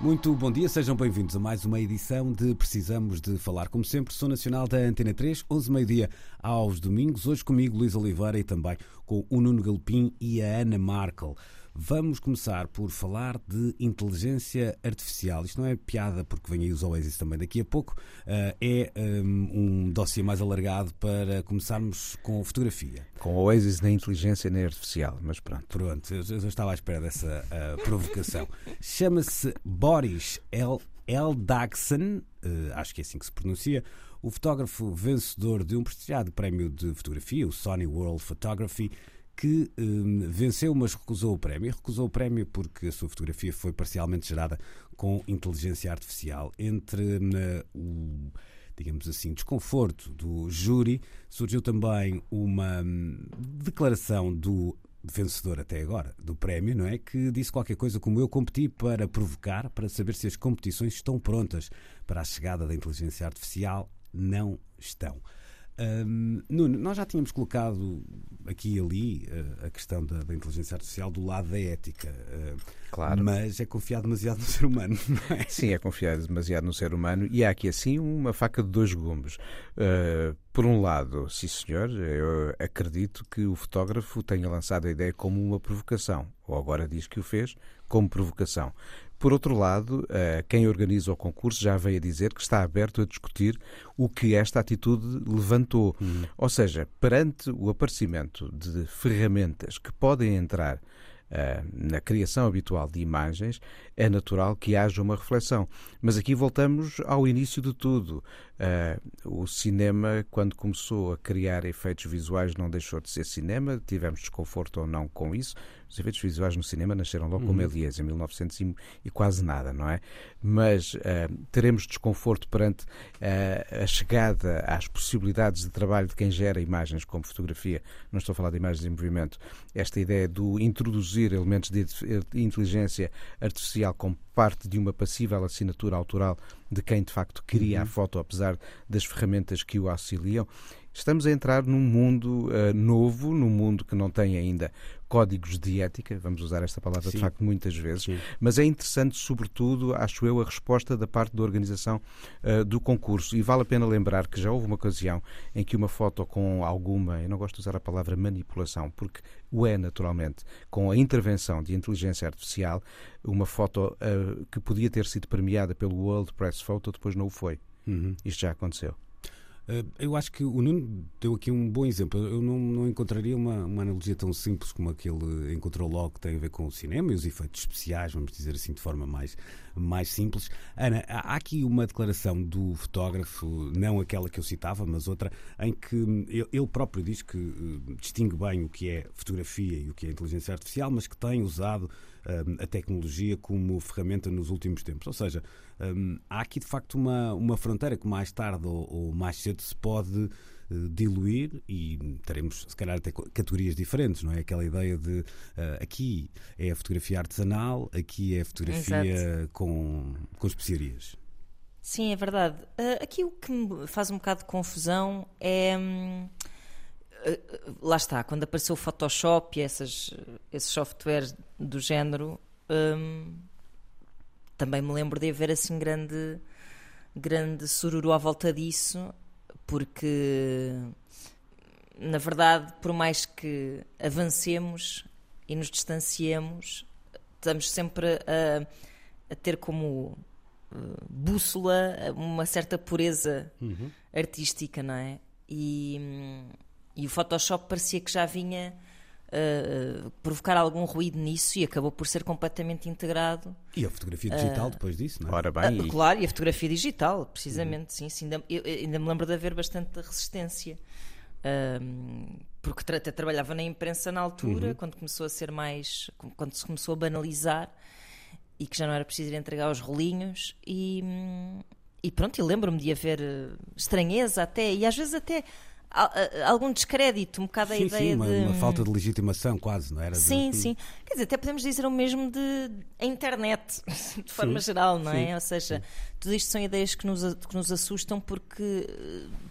Muito bom dia, sejam bem-vindos a mais uma edição de Precisamos de Falar. Como sempre, sou nacional da Antena 3, 11 meio-dia aos domingos. Hoje comigo Luís Oliveira e também com o Nuno Galpim e a Ana Markel. Vamos começar por falar de inteligência artificial. Isto não é piada, porque vem aí os Oasis também daqui a pouco. Uh, é um, um dossiê mais alargado para começarmos com fotografia. Com Oasis nem inteligência nem artificial, mas pronto. Pronto, eu, eu estava à espera dessa uh, provocação. Chama-se Boris L. L. Dagson, uh, acho que é assim que se pronuncia, o fotógrafo vencedor de um prestigiado prémio de fotografia, o Sony World Photography, que um, venceu, mas recusou o prémio. Recusou o prémio porque a sua fotografia foi parcialmente gerada com inteligência artificial. Entre uh, o digamos assim, desconforto do júri, surgiu também uma hum, declaração do vencedor até agora do prémio, não é? Que disse qualquer coisa como eu competi para provocar, para saber se as competições estão prontas para a chegada da inteligência artificial. Não estão. Um, Nuno, nós já tínhamos colocado aqui e ali uh, a questão da, da, inteligência artificial do lado da ética. Uh, claro. Mas é confiado demasiado no ser humano, não é? Sim, é confiado demasiado no ser humano e há aqui assim uma faca de dois gumes. Uh, por um lado, sim senhor, eu acredito que o fotógrafo tenha lançado a ideia como uma provocação, ou agora diz que o fez como provocação. Por outro lado, eh, quem organiza o concurso já veio a dizer que está aberto a discutir o que esta atitude levantou. Uhum. Ou seja, perante o aparecimento de ferramentas que podem entrar Uh, na criação habitual de imagens, é natural que haja uma reflexão. Mas aqui voltamos ao início de tudo. Uh, o cinema, quando começou a criar efeitos visuais, não deixou de ser cinema. Tivemos desconforto ou não com isso. Os efeitos visuais no cinema nasceram logo uhum. com Méliès, em 1900 e, e, quase nada, não é? Mas uh, teremos desconforto perante uh, a chegada às possibilidades de trabalho de quem gera imagens como fotografia. Não estou a falar de imagens em movimento. Esta ideia do introduzir elementos de inteligência artificial como parte de uma passível assinatura autoral de quem de facto cria uhum. a foto, apesar das ferramentas que o auxiliam. Estamos a entrar num mundo uh, novo, num mundo que não tem ainda códigos de ética, vamos usar esta palavra Sim. de facto muitas vezes, Sim. mas é interessante, sobretudo, acho eu, a resposta da parte da organização uh, do concurso. E vale a pena lembrar que já houve uma ocasião em que uma foto com alguma, eu não gosto de usar a palavra manipulação, porque o é naturalmente, com a intervenção de inteligência artificial, uma foto uh, que podia ter sido premiada pelo World Press Photo depois não o foi. Uhum. Isto já aconteceu. Eh, eu acho que o Nuno deu aqui um bom exemplo. Eu não, não encontraria uma, uma, analogia tão simples como a que ele encontrou logo, que tem a ver com o cinema e os efeitos especiais, vamos dizer assim, de forma mais, mais simples. Ana, há aqui uma declaração do fotógrafo, não aquela que eu citava, mas outra, em que ele próprio diz que eh, distingue bem o que é fotografia e o que é inteligência artificial, mas que tem usado a tecnologia como ferramenta nos últimos tempos. Ou seja, há aqui de facto uma, uma fronteira que mais tarde ou, ou mais cedo se pode eh, diluir e teremos se calhar até categorias diferentes, não é? Aquela ideia de uh, aqui é a fotografia artesanal, aqui é a fotografia com, com especiarias. Sim, é verdade. Uh, aqui o que me faz um bocado de confusão é. Hum, lá está, quando apareceu o Photoshop e essas, esses softwares do género, hum, também me lembro de haver assim grande, grande sururu à volta disso, porque na verdade, por mais que avancemos e nos distanciemos, estamos sempre a, a ter como uh, bússola uma certa pureza uhum. artística, não é? E, e o Photoshop parecia que já vinha uh, provocar algum ruído nisso e acabou por ser completamente integrado. E a fotografia digital uh, depois disso, não é? Ora bem, uh, Claro, e a fotografia digital, precisamente, uhum. sim. sim ainda, eu, ainda me lembro de haver bastante resistência. porque até trabalhava na imprensa na altura, uhum. quando começou a ser mais. quando se começou a banalizar. e que já não era preciso ir entregar os rolinhos e, hum, e pronto, e lembro-me de haver estranheza até, e às vezes até algum descrédito, um bocado a sim, ideia sim, uma, de. uma falta de legitimação, quase, não era? Sim, de... sim. Quer dizer, até podemos dizer o mesmo de a internet, de forma sim, geral, não é? Ou seja, tudo isto são ideias que nos, que nos assustam porque,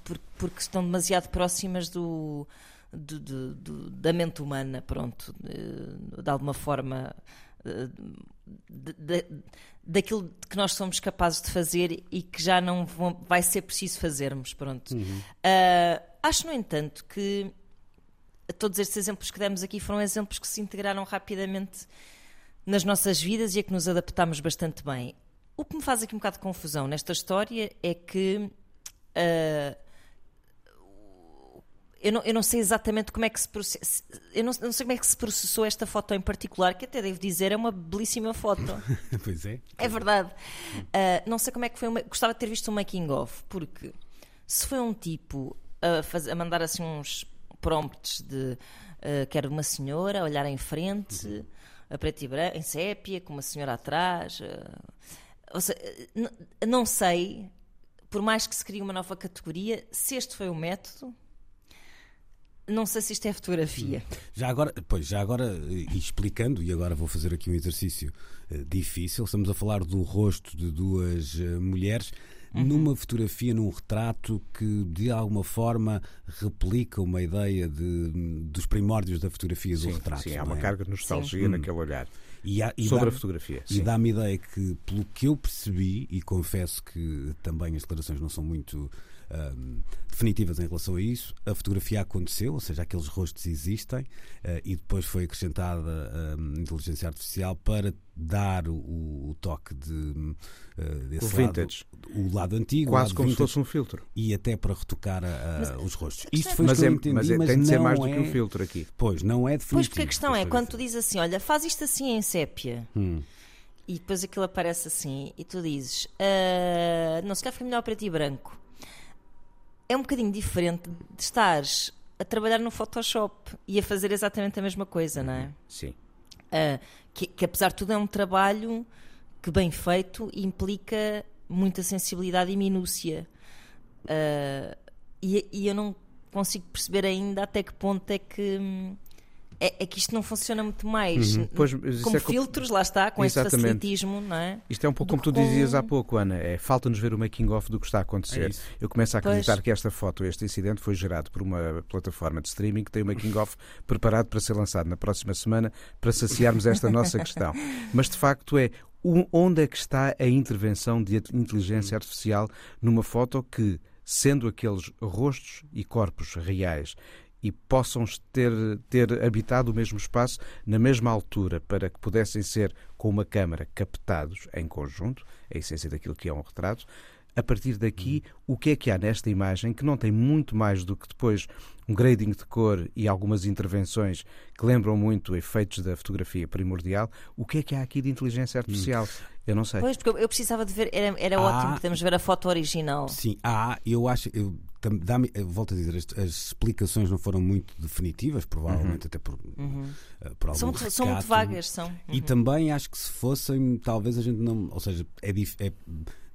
porque, porque estão demasiado próximas do. do, do, do da mente humana, pronto, de, de alguma forma de, de, daquilo que nós somos capazes de fazer e que já não vão, vai ser preciso fazermos. Pronto. Uhum. Uh, acho, no entanto, que todos estes exemplos que demos aqui foram exemplos que se integraram rapidamente nas nossas vidas e a que nos adaptámos bastante bem. O que me faz aqui um bocado de confusão nesta história é que. Uh, eu não, eu não sei exatamente como é que se eu não, não, sei como é que se processou esta foto em particular, que até devo dizer é uma belíssima foto. pois é. É verdade. Uh, não sei como é que foi, uma, gostava de ter visto um making of, porque se foi um tipo a, a mandar assim uns prompts de uh, quero uma senhora a olhar em frente, uhum. a preto e branco, em sépia, com uma senhora atrás. Uh, seja, não sei, por mais que se crie uma nova categoria, se este foi o método não sei se isto é fotografia. Já agora, pois, já agora, e explicando, e agora vou fazer aqui um exercício uh, difícil, estamos a falar do rosto de duas uh, mulheres. Uhum. Numa fotografia, num retrato que de alguma forma replica uma ideia de, dos primórdios da fotografia sim, do retrato. Sim, há uma é? carga de nostalgia sim. naquele olhar. E há, e sobre dá, a fotografia. E dá-me ideia que, pelo que eu percebi, e confesso que também as declarações não são muito um, definitivas em relação a isso. A fotografia aconteceu, ou seja, aqueles rostos existem uh, e depois foi acrescentada um, inteligência artificial para dar o, o toque de uh, o vintage, lado, o lado antigo, quase lado como vintage, se fosse um filtro e até para retocar a, a, os rostos. Isto foi mas, é, entendi, mas, é, mas tem de ser mais do que um é- filtro aqui. Pois não é definitivo. Pois porque a questão é quando tu dizes assim, olha, faz isto assim em sépia. Hum e depois aquilo aparece assim e tu dizes uh, não se quer ficar melhor para ti branco é um bocadinho diferente de estares a trabalhar no Photoshop e a fazer exatamente a mesma coisa, não é? Sim. Uh, que, que, apesar de tudo é um trabalho que bem feito implica muita sensibilidade e minúcia. Uh, e, e, eu não consigo perceber ainda até que ponto é que hum, é, é, que isto não funciona muito mais uhum. pois, com é filtros, lá está, com Exatamente. esse facilitismo, não é? Isto é um pouco como tu com... dizias há pouco, Ana, é, falta-nos ver o making-of do que está a acontecer. É Eu começo a acreditar pois. que esta foto, este incidente, foi gerado por uma plataforma de streaming que tem o making-of preparado para ser lançado na próxima semana para saciarmos esta nossa questão. Mas de facto é onde é que está a intervenção de inteligência artificial numa foto que, sendo aqueles rostos e corpos reais e possam ter, ter habitado o mesmo espaço na mesma altura para que pudessem ser, com uma câmara, captados em conjunto, a essência daquilo que é um retrato. A partir daqui, o que é que há nesta imagem que não tem muito mais do que depois um grading de cor e algumas intervenções que lembram muito efeitos da fotografia primordial? O que é que há aqui de inteligência artificial? Hum. Eu não sei. Pois, porque eu precisava de ver, era, era ótimo, podemos ver a foto original. Sim, há, eu acho, eu volto a dizer, as, as, explicações não foram muito definitivas, provavelmente uhum. até por, uhum. uh, por algum são, rescate, são muito vagas, são. Uhum. E também acho que se fossem, talvez a gente não, ou seja, é, é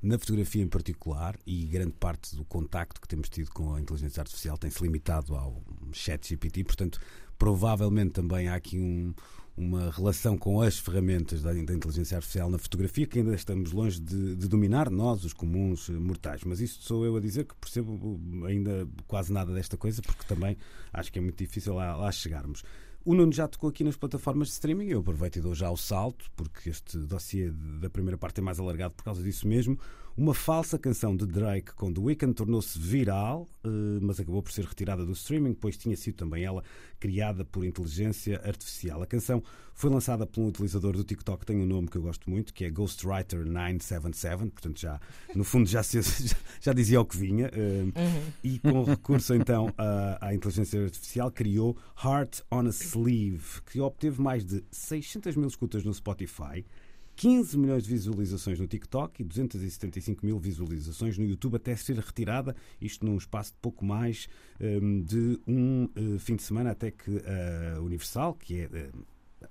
na fotografia em particular, e grande parte do contacto que temos tido com a inteligência artificial tem-se limitado ao chat GPT, portanto, provavelmente também há aqui um, uma relação com as ferramentas da, da, inteligência artificial na fotografia que ainda estamos longe de, de, dominar nós, os comuns mortais. Mas isto sou eu a dizer que percebo ainda quase nada desta coisa, porque também acho que é muito difícil lá, lá chegarmos. O Nuno já tocou aqui nas plataformas de streaming, eu aproveito e dou já o salto, porque este dossiê da primeira parte é mais alargado por causa disso mesmo. Uma falsa canção de Drake com The Weeknd tornou-se viral, eh, mas acabou por ser retirada do streaming, pois tinha sido também ela criada por inteligência artificial. A canção foi lançada por um utilizador do TikTok tem um nome que eu gosto muito, que é Ghostwriter977, portanto já, no fundo já, se, já, dizia o que vinha. Eh. E com recurso então à, à inteligência artificial criou Heart on a Sleeve, que obteve mais de 600 mil escutas no Spotify, 15 milhões de visualizações no TikTok e 275 mil visualizações no YouTube até ser retirada, isto num espaço de pouco mais um, de um uh, fim de semana, até que a Universal, que é uh,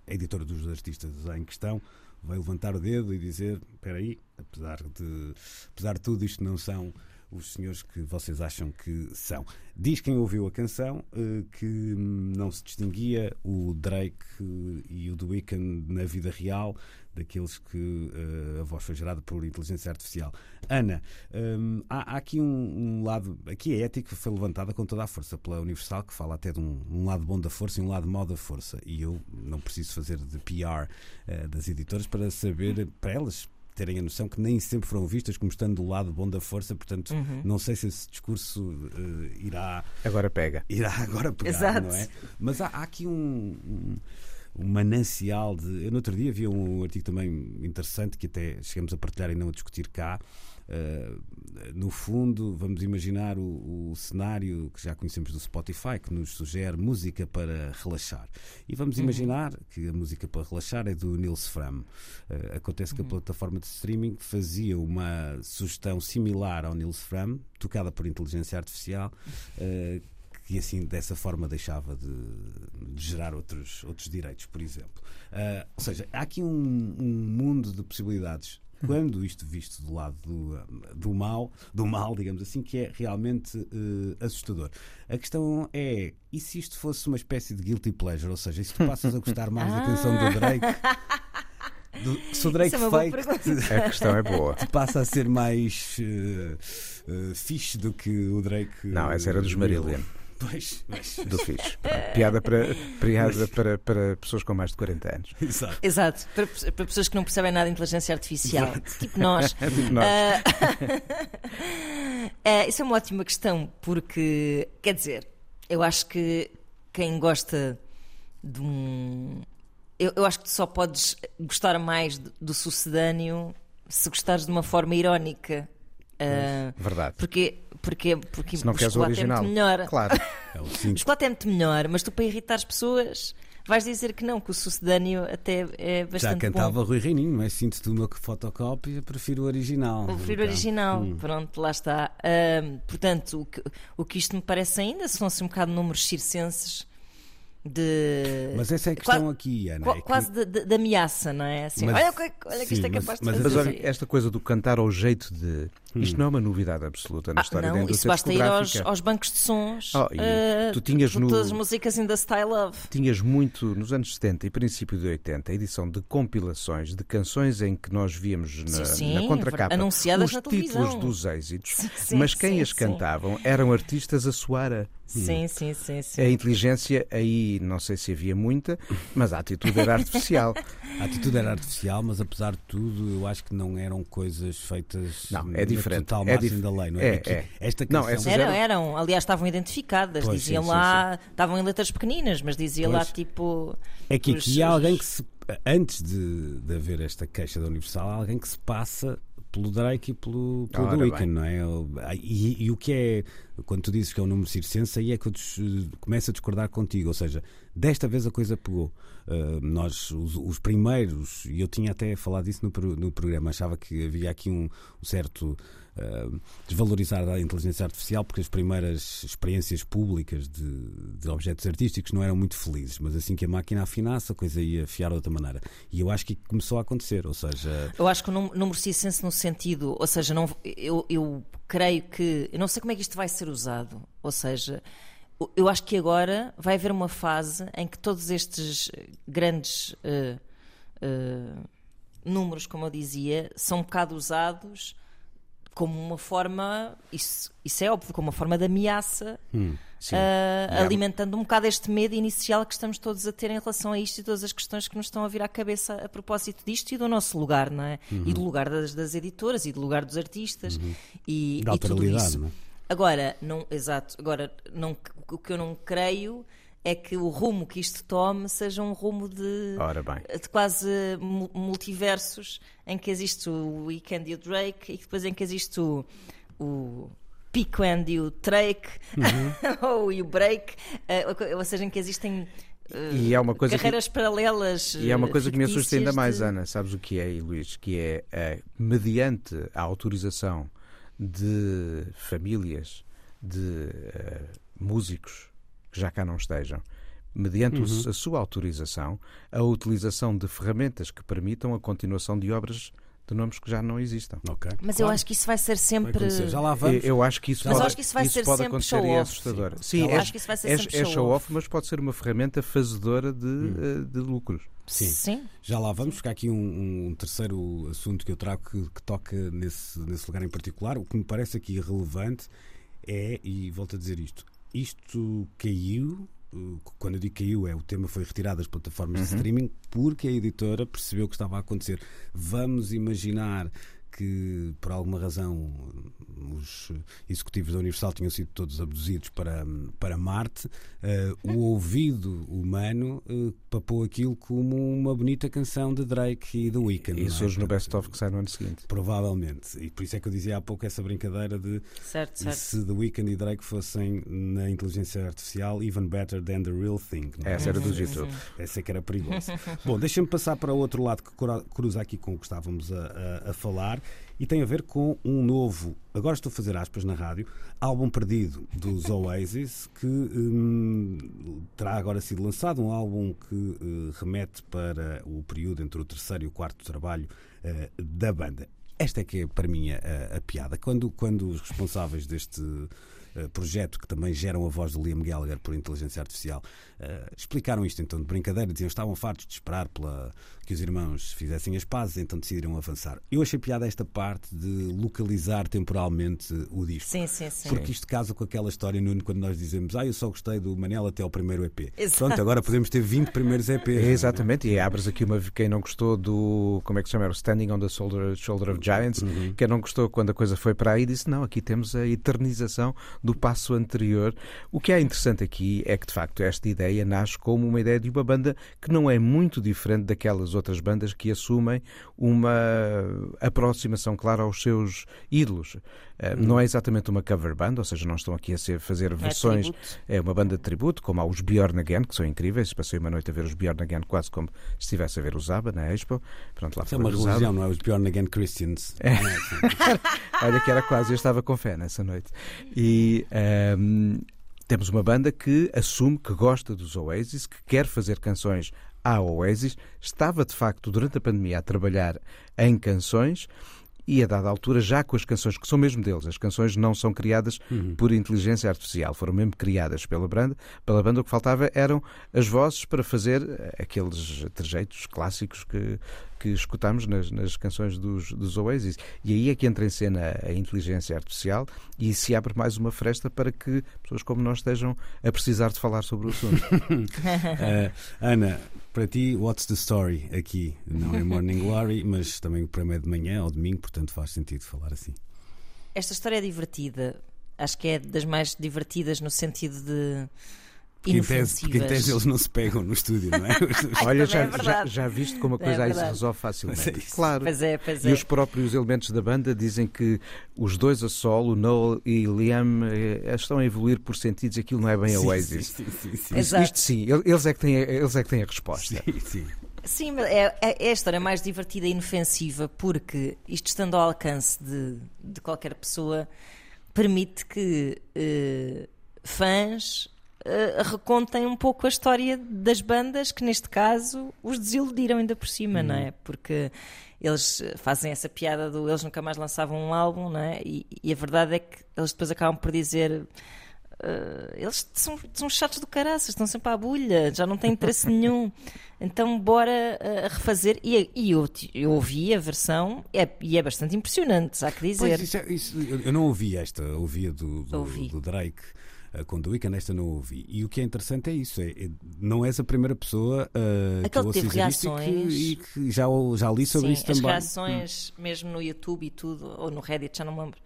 a editora dos artistas em questão vai levantar o dedo e dizer: espera aí, apesar de, apesar de tudo, isto não são os senhores que vocês acham que são. Diz quem ouviu a canção eh, que não se distinguia o Drake e o The Weeknd na vida real daqueles que uh, a voz foi gerada por inteligência artificial. Ana, um, há, aqui um, lado, aqui a ética foi levantada com toda a força pela Universal, que fala até de um, lado bom da força e um lado mau da força. E eu não preciso fazer de PR eh, das editoras para saber, para elas terem a noção que nem sempre foram vistas como estando do lado bom da força, portanto, uhum. não sei se esse discurso uh, irá. Agora pega. Irá agora pegar, Exato. não é? Mas há, há aqui um um manancial de. Eu no outro dia vi um artigo também interessante que até chegamos a partilhar e não a discutir cá. Uh, no fundo, vamos imaginar o, o, cenário que já conhecemos do Spotify, que nos sugere música para relaxar. E vamos uhum. imaginar que a música para relaxar é do Nils Fram. Uh, acontece que a uhum. plataforma de streaming fazia uma sugestão similar ao Nils Fram, tocada por inteligência artificial, uh, e assim dessa forma deixava de, de gerar outros, outros direitos, por exemplo. Uh, ou seja, há aqui um, um mundo de possibilidades quando isto visto do lado do, do mal, do mal, digamos assim, que é realmente uh, assustador. A questão é, e se isto fosse uma espécie de guilty pleasure, ou seja, se tu passas a gostar mais da canção do Drake, do, se o Drake é fake, a questão é boa. Passa a ser mais uh, uh, fixe do que o Drake. Não, essa era dos Marillion. Pois, mas... Do fixe. Piada, para, piada para, para pessoas com mais de 40 anos. Exato. Exato. Para, para pessoas que não percebem nada de inteligência artificial. Exato. Tipo nós. tipo nós. Uh... uh, isso é uma ótima questão, porque, quer dizer, eu acho que quem gosta de um. Eu, eu acho que tu só podes gostar mais do sucedâneo se gostares de uma forma irónica. Uh, Verdade. Porque, porque, porque Se não o chocolate o original. é muito melhor. Claro. É o, o chocolate é muito melhor, mas tu para irritar as pessoas vais dizer que não, que o sucedâneo até é bastante Já cantava bom. Rui Reininho, não é? Sinto-te uma fotocópia, prefiro o original. Eu prefiro o original, hum. pronto, lá está. Uh, portanto, o que, o que isto me parece ainda são assim um bocado números circenses de. Mas essa é a questão quase, aqui, Ana. É quase que... de, de, ameaça, não é? Assim, mas, olha, olha que isto é capaz mas, de fazer. Mas olha, esta coisa do cantar ao jeito de. Isto hum. não é uma novidade absoluta na ah, história não, da indústria isso basta ir aos, aos, bancos de sons. Oh, uh, tu tinhas no, todas as músicas in the style of. Tinhas muito, nos anos 70 e princípio de 80, a edição de compilações de canções em que nós víamos na, sim, na contracapa anunciadas os na títulos dos êxitos, sim, mas quem as cantavam eram artistas a soar a. Sim, sim, sim, sim. A inteligência aí não sei se havia muita, mas a atitude era artificial. a atitude era artificial, mas apesar de tudo, eu acho que não eram coisas feitas não, é diferente. total é dif da lei, não é? é, é. Esta canção... não, eram, eram, aliás, estavam identificadas, pois, diziam sim, lá, sim, sim. estavam em letras pequeninas, mas dizia pois. lá tipo. É que aqui os, há alguém que se. Antes de, de haver esta queixa da Universal, há alguém que se passa pelo Drake e pelo, pelo The Weeknd, não é? E, e, o que é, quando tu dizes que é um número circense, aí é que eu des, começo a discordar contigo, ou seja, desta vez a coisa pegou. Uh, nós, os, os, primeiros, e eu tinha até falado disso no, no programa, achava que havia aqui um, um certo uh, desvalorizar a inteligência artificial porque as primeiras experiências públicas de, de, objetos artísticos não eram muito felizes, mas assim que a máquina afinasse, a coisa ia afiar de outra maneira. E eu acho que começou a acontecer, ou seja. Eu acho que o número circense no sentido, ou seja, não, eu, eu creio que. Eu não sei como é que isto vai ser usado, ou seja eu acho que agora vai haver uma fase em que todos estes grandes uh, uh, números, como eu dizia, são um bocado usados como uma forma, isso, isso é óbvio, como uma forma de ameaça, hum, uh, alimentando um bocado este medo inicial que estamos todos a ter em relação a isto e todas as questões que nos estão a vir à cabeça a propósito disto e do nosso lugar, não é? Uhum. E do lugar das, das, editoras e do lugar dos artistas uhum. e, da e tudo isso. Não é? Agora, não, exato, agora não, o que eu não creio é que o rumo que isto tome seja um rumo de, de quase multiversos em que existe o Weekend e o Drake e depois em que existe o, o Pico and e o Drake uhum. ou o Break, uh, ou seja, em que existem uh, e é uma coisa carreiras que, paralelas. E é uma coisa que me assusta ainda mais, de... Ana. Sabes o que é, Luís? Que é, uh, mediante a autorização de famílias, de músicos que já cá não estejam, mediante uhum. a sua autorização, a utilização de ferramentas que permitam a continuação de obras de nomes que já não existam. Okay. Mas claro. eu acho que isso vai ser sempre. Vai já lá vamos. Eu, acho que isso mas pode, acho que isso vai isso ser pode sempre acontecer e é assustador. Sim, é, acho que isso vai ser é, sempre é show, show off, mas pode ser uma ferramenta fazedora de, hum. De lucros. Sim. Sim. Já lá vamos, ficar aqui um, um, terceiro assunto que eu trago que, que, toca nesse, nesse lugar em particular. O que me parece aqui relevante é, e volto a dizer isto, isto caiu quando eu digo caiu, é o tema foi retirado das plataformas uhum. de streaming porque a editora percebeu o que estava a acontecer. Vamos imaginar que por alguma razão os executivos da Universal tinham sido todos abduzidos para, para Marte, uh, o ouvido humano uh, papou aquilo como uma bonita canção de Drake e The Weeknd. E é? surge é? no best-of que sai no ano seguinte. Provavelmente. E por isso é que eu dizia há pouco essa brincadeira de certo, certo. se The Weeknd e Drake fossem na inteligência artificial, even better than the real thing. Não é? Essa era do YouTube. Essa é que era perigosa. Bom, deixa-me passar para o outro lado que cruza aqui com o que estávamos a, a, a falar e tem a ver com um novo, agora estou a fazer aspas na rádio, álbum perdido dos Oasis, que hum, terá agora sido lançado, um álbum que uh, remete para o período entre o terceiro e o quarto trabalho uh, da banda. Esta é que é para mim a, a piada. Quando, quando os responsáveis deste uh, projeto, que também geram a voz do Liam Gallagher por inteligência artificial, explicaram isto então de brincadeira, diziam que estavam fartos de esperar pela, que os irmãos fizessem as pazes, então decidiram avançar. Eu achei piada esta parte de localizar temporalmente o disco. Sim, sim, sim. Porque isto casa com aquela história, Nuno, quando nós dizemos, ah, eu só gostei do Manel até ao primeiro EP. Exato. Pronto, agora podemos ter 20 primeiros EPs. É, exatamente, e abres aqui uma. Quem não gostou do. Como é que se chama? O Standing on the Shoulder, Shoulder of Giants, uhum. quem não gostou quando a coisa foi para aí, disse, não, aqui temos a eternização do passo anterior. O que é interessante aqui é que, de facto, esta ideia nasce como uma ideia de uma banda que não é muito diferente daquelas outras bandas que assumem uma aproximação clara aos seus ídolos. Uh, Não é exatamente uma cover band, ou seja, não estão aqui a ser, fazer é versões. É, é, uma banda de tributo, como há os Bjorn Again, que são incríveis. Passei uma noite a ver os Bjorn Again quase como se estivesse a ver o Zaba na Expo. Pronto, lá é uma religião, não é? Os Bjorn Again Christians. É. Olha que era quase, eu estava com fé nessa noite. E. Um, ehm, temos uma banda que assume que gosta dos Oasis, que quer fazer canções à Oasis, estava de facto durante a pandemia a trabalhar em canções e a dada altura, já com as canções que são mesmo deles, as canções não são criadas uhum. por inteligência artificial, foram mesmo criadas pela banda, pela banda, o que faltava eram as vozes para fazer aqueles trejeitos clássicos que, que escutamos nas, nas canções dos, dos Oasis. E aí é que entra em cena a inteligência artificial e se abre mais uma fresta para que pessoas como nós estejam a precisar de falar sobre o assunto. uh, Ana, para ti, what's the story aqui? Não é Morning Glory, mas também o programa é de manhã ou domingo, portanto faz sentido falar assim. Esta história é divertida. Acho que é das mais divertidas no sentido de porque em, tese, porque em tese eles não se pegam no estúdio, não é? Olha, já, é já, já viste como a é coisa é aí se resolve facilmente. É claro. Pois é, pois e é. os próprios elementos da banda dizem que os dois a solo, Noel e Liam, eh, estão a evoluir por sentidos aquilo não é bem a Oasis. Sim, sim, sim, Isto, isto sim, eles é, que têm, eles é que têm a resposta. Sim, sim. Sim, é, é, é a história mais divertida e inofensiva porque isto estando ao alcance de, de qualquer pessoa permite que uh, fãs uh, recontem um pouco a história das bandas que, neste caso, os desiludiram ainda por cima, não é? Uhum. Porque eles fazem essa piada do eles nunca mais lançavam um álbum, não é? E, e a verdade é que eles depois acabam por dizer. Uh, eles são, são chatos do caraças, estão sempre à bulha, já não têm interesse nenhum. Então, bora uh, refazer. E, e eu, eu, ouvi a versão é, e é bastante impressionante, há que dizer. Pois, isso, é, isso, eu, não ouvi esta, ouvia do, do, ouvi. do Drake com The Weeknd, esta não ouvi. E o que é interessante é isso: é, é não és a primeira pessoa uh, que ouço teve reações e que, e que já, já li sobre Sim, isso também. As reações, hum. mesmo no YouTube e tudo, ou no Reddit, já não me lembro.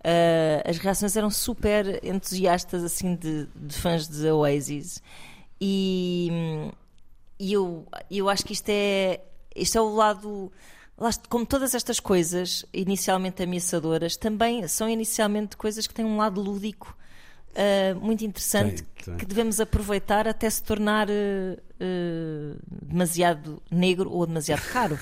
Uh, as reações eram super entusiastas assim de, de fãs de Oasis e, e eu, eu acho que isto é, isto é o lado como todas estas coisas inicialmente ameaçadoras também são inicialmente coisas que têm um lado lúdico uh, muito interessante tem, tem. que devemos aproveitar até se tornar uh, demasiado negro ou demasiado caro.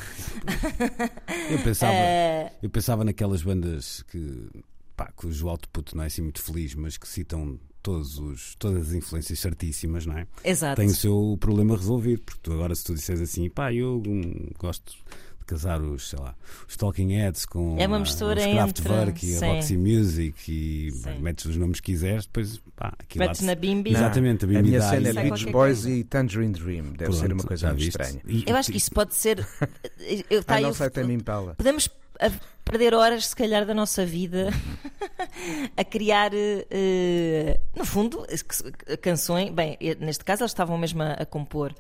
eu, pensava, eu pensava naquelas bandas que, pá, cujo output não é assim muito feliz, mas que citam todos os, todas as influências certíssimas, não é? Exato. Tem o seu problema resolvido, porque tu agora, se tu disseres assim, pá, eu hum, gosto de casar os, sei lá, os Talking Heads com É uma ah, mistura os Kraftwerk entre- e a. Roxy Music e Sim. metes os nomes que quiseres, depois pá, aquilo Metes na bimbi. Exatamente, a a Bimbi minha dá cena é Sai Beach Boys coisa. e Tangerine Dream. Deve ser Pronto, uma coisa estranha. E- Eu acho que isso pode ser. eu- tá Ah, não o sei, tem Impala. Podemos a, perder horas, se calhar, da nossa vida a criar, eh, no fundo, canções. Bem, neste caso, eles estavam mesmo a, a compor.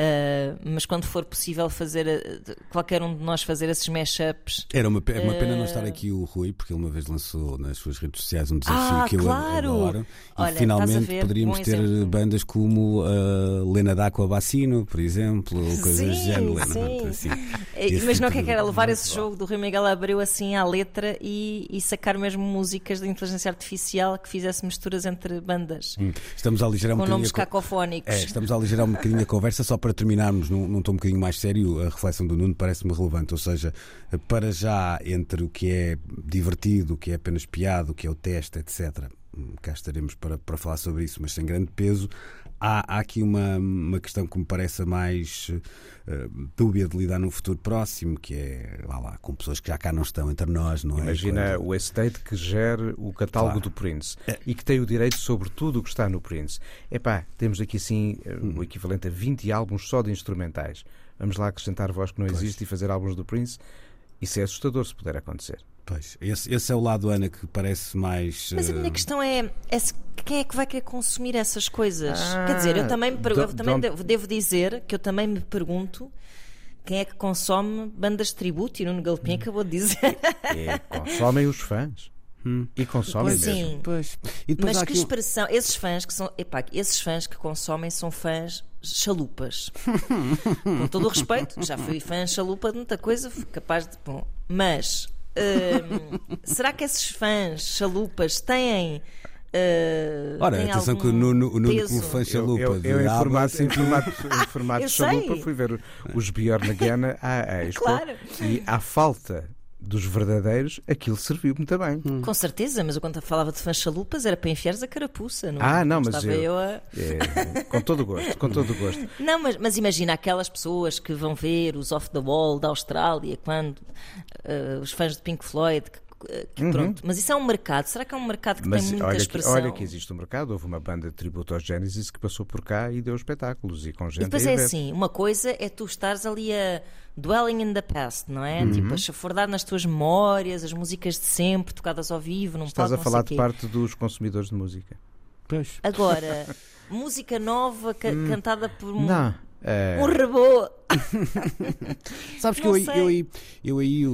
Eh, mas quando for possível fazer de- qualquer um de nós fazer esses mashups Era uma, é uma pena não Eh, estar aqui o Rui, porque ele uma vez lançou nas suas redes sociais um desafio Ah, que eu claro! adoro. E Olha, finalmente ver? poderíamos ter exemplo. bandas como uh, Lena D'Aqua Bacino, por exemplo, ou coisas do Sim, género. Sim. assim, Eh, esse Imagina o tipo que é era levar esse jogo do Rui Miguel Abreu assim à letra e, e sacar mesmo músicas de inteligência artificial que fizesse misturas entre bandas Hum, Estamos a aligerar um com nomes cacofónicos. É, estamos a aligerar um bocadinho a conversa só para terminarmos num, num tom um bocadinho mais sério. A reflexão do Nuno parece-me relevante. Ou seja, para já, entre o que é divertido, o que é apenas piado, o que é o teste, etc. Cá estaremos para, para falar sobre isso, mas sem grande peso. Há, há aqui uma, uma questão que me parece mais eh, dúbia de lidar num futuro próximo, que é lá, lá, com pessoas que já cá não estão entre nós, não é? Imagina Quando- o estate que gera o catálogo Claro. do Prince É. e que tem o direito sobre tudo o que está no Prince. Epá, temos aqui assim o equivalente a 20 álbuns só de instrumentais. Vamos lá acrescentar voz que não existe e fazer álbuns do Prince. Isso é assustador se puder acontecer. Pois, esse, esse é o lado, Ana, que parece mais. Mas a minha eh, questão é, é se- quem é que vai querer consumir essas coisas? Ah, Quer dizer, eu também, me pergu- eu don't- também don't- devo, devo dizer que eu também me pergunto quem é que consome bandas de tributo e Nuno Galpim acabou de dizer. É, consomem os fãs. E consomem Pois mesmo. sim. Pois. E depois Mas que aqui um- expressão, esses fãs que são, epá, esses fãs que consomem são fãs chalupas. Com todo o respeito, já fui fã chalupa de muita coisa, fui capaz de. Bom, mas será que esses fãs chalupas têm. Uh, Ora, atenção que o Nuno, o Nuno como fã Eu, chalupa eu, de eu em formato, em formato, em formato Eu chalupa sei. fui ver os Bjorn à, à Expo Claro. e à falta dos verdadeiros aquilo serviu muito bem. Com certeza, mas eu quando falava de fãs chalupas era para enfiares a carapuça, não Ah, não, mas estava eu- eu a. É, com todo o gosto, com todo o gosto. Não, mas, mas imagina aquelas pessoas que vão ver os Off the Wall da Austrália, quando eh, os fãs de Pink Floyd, que, que pronto. Mas isso é um mercado. Será que é um mercado que Uhum. Mas tem muita olha que, expressão? olha que existe um mercado, houve uma banda de tributo aos Genesis que passou por cá e deu espetáculos e com gente E depois é ver. assim, uma coisa é tu estares ali a dwelling in the past, não é? Uhum. Tipo, a chafurdar nas tuas memórias, as músicas de sempre, tocadas ao vivo, num Estás palco, a não falar de quê. parte dos consumidores de música. Pois. Agora, música nova ca- cantada por um, Hum. Não. É, um robô. Sabes que Não eu, sei. eu aí, eu aí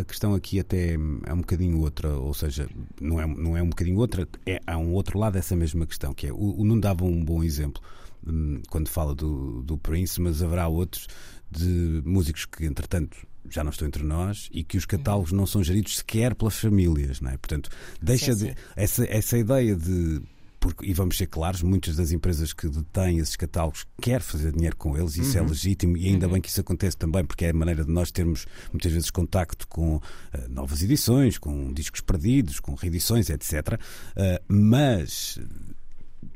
a- questão aqui até é um bocadinho outra, ou seja, não é, não é um bocadinho outra, é, há um outro lado dessa mesma questão, que é o, o Nuno dava um bom exemplo hum, quando fala do, do Prince, mas haverá outros de músicos que, entretanto, já não estão entre nós e que os catálogos não são geridos sequer pelas famílias, não é? Portanto, deixa Sim, de. sim. Essa, essa ideia de. Porque, e vamos ser claros, muitas das empresas que detêm esses catálogos querem fazer dinheiro com eles, isso é legítimo e ainda bem que isso acontece também, porque é a maneira de nós termos muitas vezes contacto com eh, novas edições, com discos perdidos, com reedições, etc. Eh, mas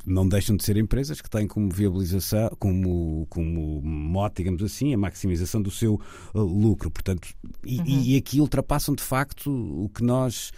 não deixam de ser empresas que têm como viabilização, como, como mote, digamos assim, a maximização do seu uh, lucro. Portanto, e, e aqui ultrapassam de facto o que nós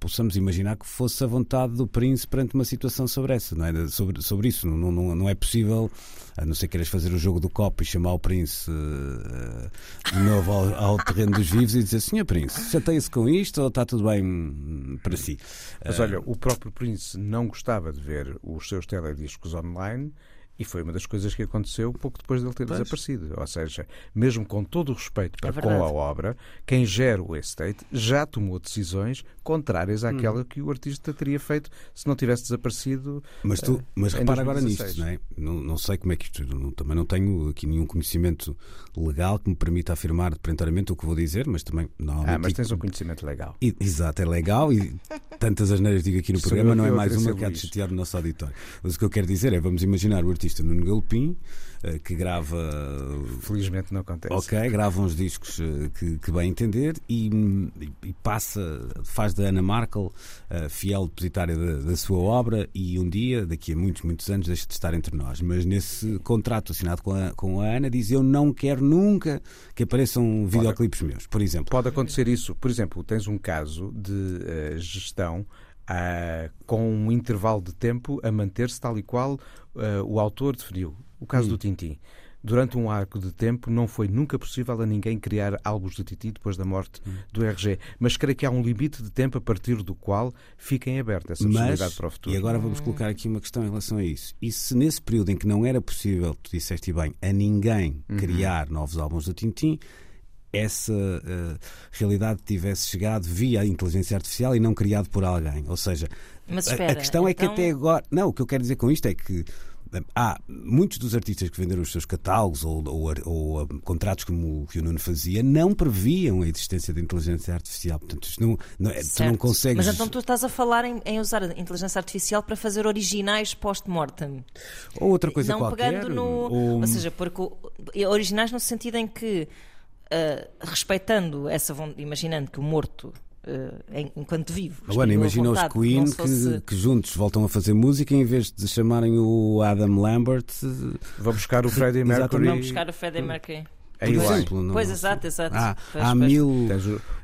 possamos imaginar que fosse a vontade do príncipe perante uma situação sobre essa, não é? Sobre, sobre isso. Não, não, não é possível, a não ser que queiras fazer o jogo do copo e chamar o príncipe uh, de novo ao, ao terreno dos vivos e dizer: Senhor príncipe, chateia-se com isto ou está tudo bem para si? Mas olha, o próprio Prince não gostava de ver os seus telediscos online e foi uma das coisas que aconteceu pouco depois dele ter desaparecido. Ou seja, mesmo com todo o respeito para com verdade. a obra, quem gera o estate já tomou decisões contrárias àquela que o artista teria feito se não tivesse desaparecido. Mas, tu, eh, mas em repara agora 2016. nisto, não é? Não, não sei como é que isto. não- também não tenho aqui nenhum conhecimento legal que me permita afirmar perentoriamente o que vou dizer, mas também normalmente. Ah, mas tens um conhecimento legal. E- Exato, é legal e tantas asneiras digo aqui no programa, não é mais uma que há de chatear o nosso auditório. Mas o que eu quero dizer é, vamos imaginar o artista artista Nuno Galpim, eh, que grava. Felizmente não acontece. Ok, grava uns discos eh, que, que bem entender e, e passa, faz da Ana Markel a fiel depositária da, da, sua obra e um dia, daqui a muitos, muitos anos, deixa de estar entre nós. Mas nesse contrato assinado com a, com a Ana, diz eu não quero nunca que apareçam videoclipes meus, por exemplo. Pode acontecer isso. Por exemplo, tens um caso de uh, gestão uh, com um intervalo de tempo a manter-se tal e qual uh, o autor definiu. O caso hum. do Tintim. Durante um arco de tempo não foi nunca possível a ninguém criar álbuns de Titi depois da morte hum. do RG. Mas creio que há um limite de tempo a partir do qual fiquem abertas essa possibilidade Mas, para o futuro. E agora vamos colocar aqui uma questão em relação a isso. E se nesse período em que não era possível, tu disseste bem, a ninguém uhum. criar novos álbuns do Tintim, essa uh, realidade tivesse chegado via a inteligência artificial e não criado por alguém. Ou seja, espera, a, a, questão então... é que até agora. Não, o que eu quero dizer com isto é que há muitos dos artistas que venderam os seus catálogos ou, ou, ou contratos como o que o Nuno fazia não previam a existência da inteligência artificial. Portanto, não, não, é, tu não consegues. Mas então tu estás a falar em, em usar a inteligência artificial para fazer originais post-mortem. Ou outra coisa não qualquer. Pegando no, ou... ou seja, porque originais no sentido em que, uh, respeitando essa. imaginando que o morto uh, enquanto vivo. Agora, imagina os Queen que, fosse... que, juntos voltam a fazer música em vez de chamarem o Adam Lambert. Vão buscar o Freddie Mercury. Vão buscar o Freddie Mercury. Por exemplo, não, pois, exato, exato. Há, pois, há pois. mil o,